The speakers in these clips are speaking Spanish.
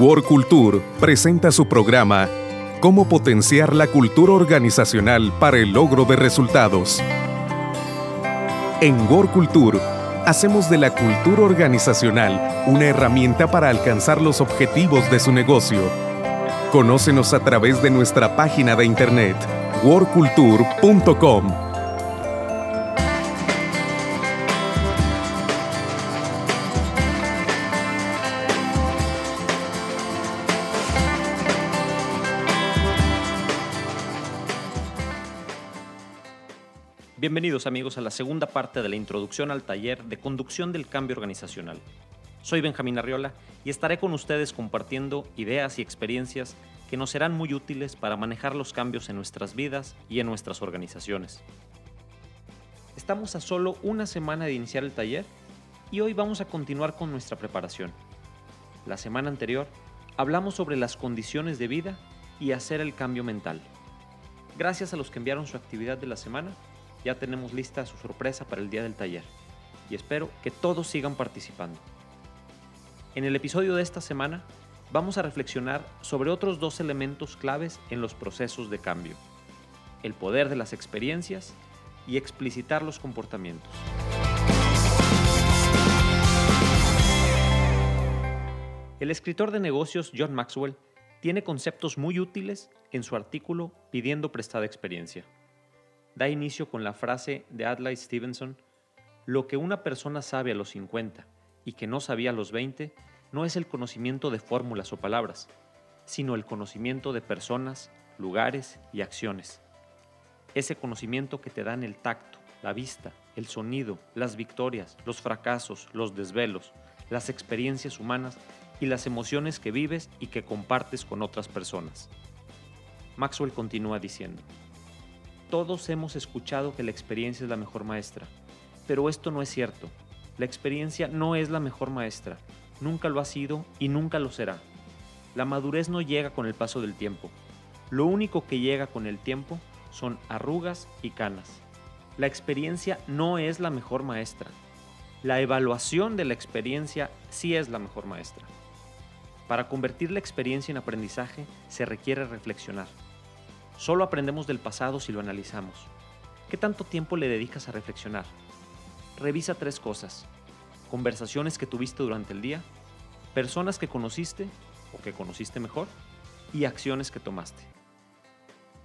World Culture presenta su programa Cómo potenciar la cultura organizacional para el logro de resultados. En World Culture hacemos de la cultura organizacional una herramienta para alcanzar los objetivos de su negocio. Conócenos a través de nuestra página de internet worldculture.com. Bienvenidos amigos a la segunda parte de la introducción al taller de conducción del cambio organizacional. Soy Benjamín Arriola y estaré con ustedes compartiendo ideas y experiencias que nos serán muy útiles para manejar los cambios en nuestras vidas y en nuestras organizaciones. Estamos a solo una semana de iniciar el taller y hoy vamos a continuar con nuestra preparación. La semana anterior hablamos sobre las condiciones de vida y hacer el cambio mental. Gracias a los que enviaron su actividad de la semana, ya tenemos lista su sorpresa para el día del taller y espero que todos sigan participando. En el episodio de esta semana vamos a reflexionar sobre otros dos elementos claves en los procesos de cambio, el poder de las experiencias y explicitar los comportamientos. El escritor de negocios John Maxwell tiene conceptos muy útiles en su artículo Pidiendo prestada experiencia da inicio con la frase de Adlai Stevenson, lo que una persona sabe a los 50 y que no sabía a los 20 no es el conocimiento de fórmulas o palabras, sino el conocimiento de personas, lugares y acciones. Ese conocimiento que te dan el tacto, la vista, el sonido, las victorias, los fracasos, los desvelos, las experiencias humanas y las emociones que vives y que compartes con otras personas. Maxwell continúa diciendo, todos hemos escuchado que la experiencia es la mejor maestra, pero esto no es cierto. La experiencia no es la mejor maestra, nunca lo ha sido y nunca lo será. La madurez no llega con el paso del tiempo. Lo único que llega con el tiempo son arrugas y canas. La experiencia no es la mejor maestra. La evaluación de la experiencia sí es la mejor maestra. Para convertir la experiencia en aprendizaje se requiere reflexionar. Solo aprendemos del pasado si lo analizamos. ¿Qué tanto tiempo le dedicas a reflexionar? Revisa tres cosas. Conversaciones que tuviste durante el día, personas que conociste o que conociste mejor y acciones que tomaste.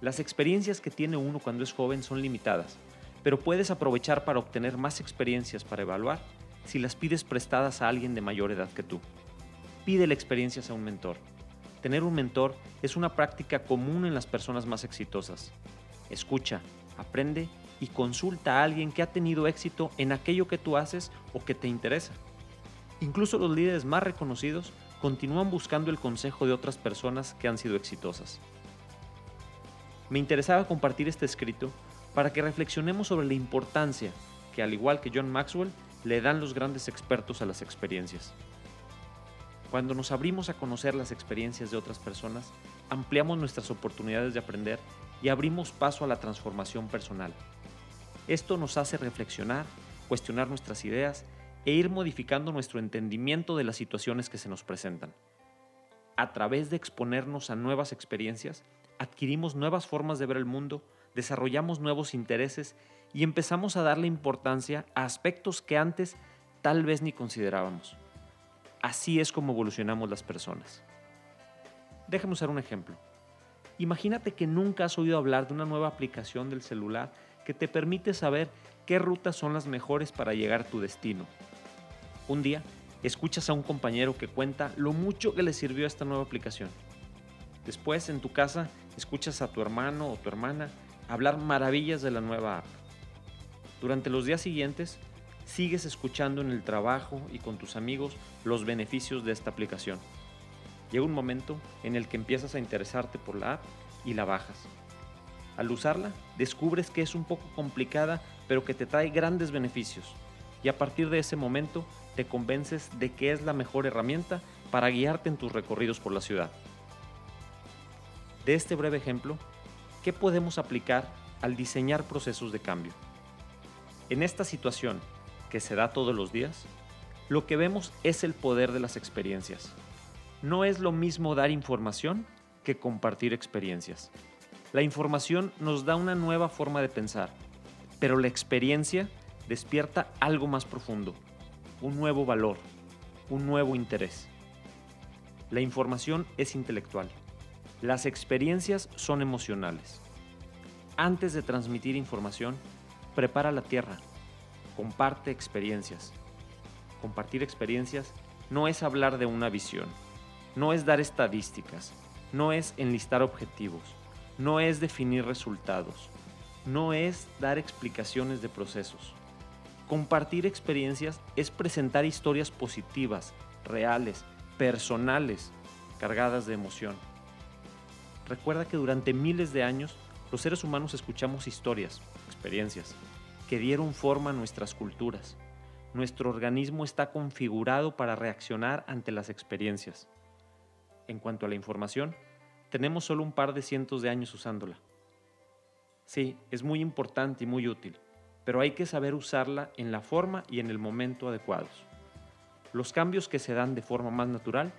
Las experiencias que tiene uno cuando es joven son limitadas, pero puedes aprovechar para obtener más experiencias para evaluar si las pides prestadas a alguien de mayor edad que tú. Pídele experiencias a un mentor Tener un mentor es una práctica común en las personas más exitosas. Escucha, aprende y consulta a alguien que ha tenido éxito en aquello que tú haces o que te interesa. Incluso los líderes más reconocidos continúan buscando el consejo de otras personas que han sido exitosas. Me interesaba compartir este escrito para que reflexionemos sobre la importancia que, al igual que John Maxwell, le dan los grandes expertos a las experiencias. Cuando nos abrimos a conocer las experiencias de otras personas, ampliamos nuestras oportunidades de aprender y abrimos paso a la transformación personal. Esto nos hace reflexionar, cuestionar nuestras ideas e ir modificando nuestro entendimiento de las situaciones que se nos presentan. A través de exponernos a nuevas experiencias, adquirimos nuevas formas de ver el mundo, desarrollamos nuevos intereses y empezamos a darle importancia a aspectos que antes tal vez ni considerábamos. Así es como evolucionamos las personas. Déjame usar un ejemplo. Imagínate que nunca has oído hablar de una nueva aplicación del celular que te permite saber qué rutas son las mejores para llegar a tu destino. Un día, escuchas a un compañero que cuenta lo mucho que le sirvió esta nueva aplicación. Después, en tu casa, escuchas a tu hermano o tu hermana hablar maravillas de la nueva app. Durante los días siguientes, sigues escuchando en el trabajo y con tus amigos los beneficios de esta aplicación. Llega un momento en el que empiezas a interesarte por la app y la bajas. Al usarla, descubres que es un poco complicada, pero que te trae grandes beneficios. Y a partir de ese momento, te convences de que es la mejor herramienta para guiarte en tus recorridos por la ciudad. De este breve ejemplo, ¿qué podemos aplicar al diseñar procesos de cambio? En esta situación, que se da todos los días, lo que vemos es el poder de las experiencias. No es lo mismo dar información que compartir experiencias. La información nos da una nueva forma de pensar, pero la experiencia despierta algo más profundo, un nuevo valor, un nuevo interés. La información es intelectual, las experiencias son emocionales. Antes de transmitir información, prepara la tierra, comparte experiencias. Compartir experiencias no es hablar de una visión, no es dar estadísticas, no es enlistar objetivos, no es definir resultados, no es dar explicaciones de procesos. Compartir experiencias es presentar historias positivas, reales, personales, cargadas de emoción. Recuerda que durante miles de años los seres humanos escuchamos historias, experiencias, que dieron forma a nuestras culturas. Nuestro organismo está configurado para reaccionar ante las experiencias. En cuanto a la información, tenemos solo un par de cientos de años usándola. Sí, es muy importante y muy útil, pero hay que saber usarla en la forma y en el momento adecuados. Los cambios que se dan de forma más natural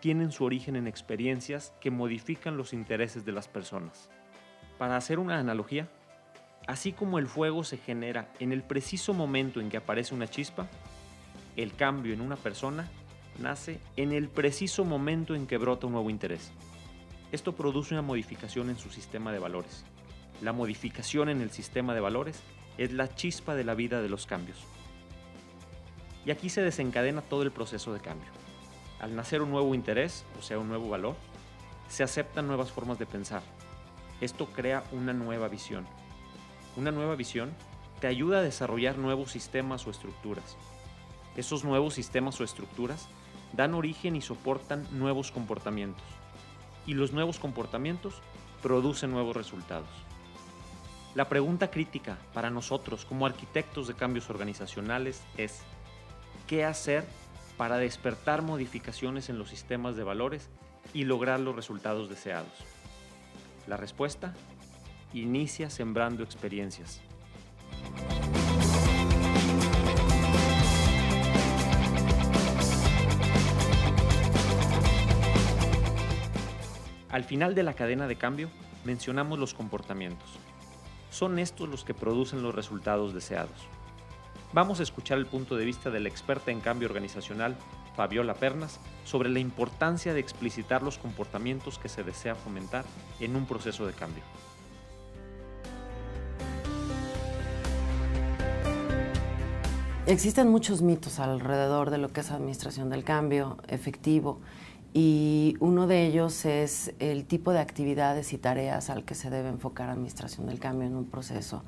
tienen su origen en experiencias que modifican los intereses de las personas. Para hacer una analogía, así como el fuego se genera en el preciso momento en que aparece una chispa, el cambio en una persona nace en el preciso momento en que brota un nuevo interés. Esto produce una modificación en su sistema de valores. La modificación en el sistema de valores es la chispa de la vida de los cambios. Y aquí se desencadena todo el proceso de cambio. Al nacer un nuevo interés, o sea, un nuevo valor, se aceptan nuevas formas de pensar. Esto crea una nueva visión. Una nueva visión te ayuda a desarrollar nuevos sistemas o estructuras. Esos nuevos sistemas o estructuras dan origen y soportan nuevos comportamientos. Y los nuevos comportamientos producen nuevos resultados. La pregunta crítica para nosotros como arquitectos de cambios organizacionales es, ¿qué hacer para despertar modificaciones en los sistemas de valores y lograr los resultados deseados? La respuesta, inicia sembrando experiencias. Al final de la cadena de cambio mencionamos los comportamientos. Son estos los que producen los resultados deseados. Vamos a escuchar el punto de vista de la experta en cambio organizacional, Fabiola Pernas, sobre la importancia de explicitar los comportamientos que se desea fomentar en un proceso de cambio. Existen muchos mitos alrededor de lo que es administración del cambio efectivo y uno de ellos es el tipo de actividades y tareas al que se debe enfocar administración del cambio en un proceso.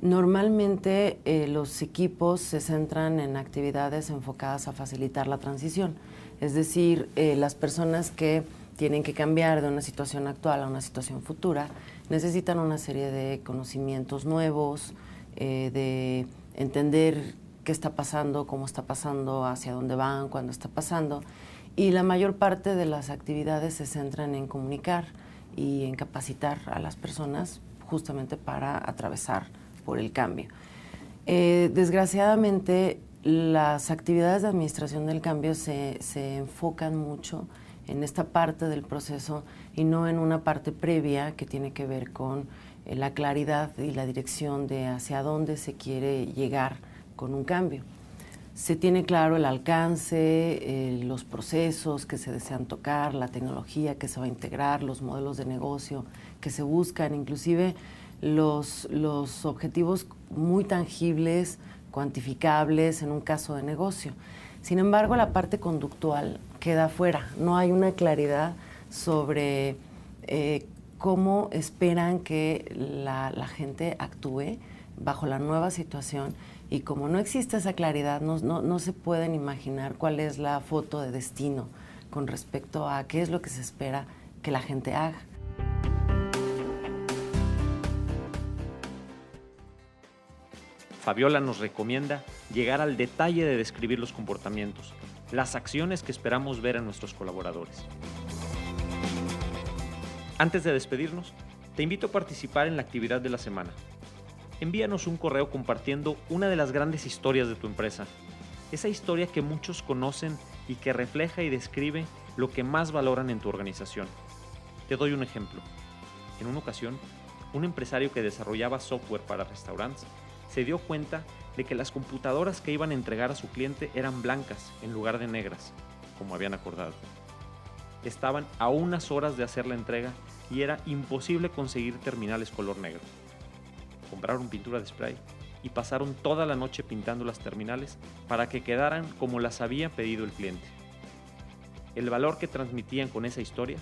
Normalmente eh, los equipos se centran en actividades enfocadas a facilitar la transición, es decir, eh, las personas que tienen que cambiar de una situación actual a una situación futura necesitan una serie de conocimientos nuevos, eh, de entender qué está pasando, cómo está pasando, hacia dónde van, cuándo está pasando y la mayor parte de las actividades se centran en comunicar y en capacitar a las personas justamente para atravesar por el cambio. Eh, desgraciadamente, las actividades de administración del cambio se, se, enfocan mucho en esta parte del proceso y no en una parte previa que tiene que ver con eh, la claridad y la dirección de hacia dónde se quiere llegar con un cambio se tiene claro el alcance, eh, los procesos que se desean tocar, la tecnología que se va a integrar, los modelos de negocio que se buscan, inclusive los, los objetivos muy tangibles, cuantificables en un caso de negocio. Sin embargo, la parte conductual queda fuera. No hay una claridad sobre eh, cómo esperan que la, la gente actúe bajo la nueva situación y como no existe esa claridad, no, se pueden imaginar cuál es la foto de destino con respecto a qué es lo que se espera que la gente haga. Fabiola nos recomienda llegar al detalle de describir los comportamientos, las acciones que esperamos ver en nuestros colaboradores. Antes de despedirnos, te invito a participar en la actividad de la semana envíanos un correo compartiendo una de las grandes historias de tu empresa. Esa historia que muchos conocen y que refleja y describe lo que más valoran en tu organización. Te doy un ejemplo. En una ocasión, un empresario que desarrollaba software para restaurantes se dio cuenta de que las computadoras que iban a entregar a su cliente eran blancas en lugar de negras, como habían acordado. Estaban a unas horas de hacer la entrega y era imposible conseguir terminales color negro. Compraron pintura de spray y pasaron toda la noche pintando las terminales para que quedaran como las había pedido el cliente. El valor que transmitían con esa historia,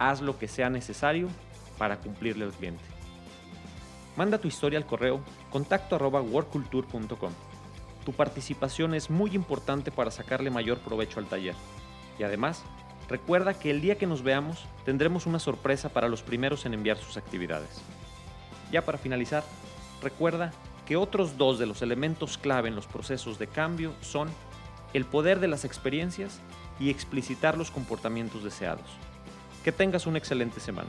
haz lo que sea necesario para cumplirle al cliente. Manda tu historia al correo contacto arroba workculture.com. Tu participación es muy importante para sacarle mayor provecho al taller. Y además, recuerda que el día que nos veamos tendremos una sorpresa para los primeros en enviar sus actividades. Ya para finalizar, recuerda que otros dos de los elementos clave en los procesos de cambio son el poder de las experiencias y explicitar los comportamientos deseados. Que tengas una excelente semana.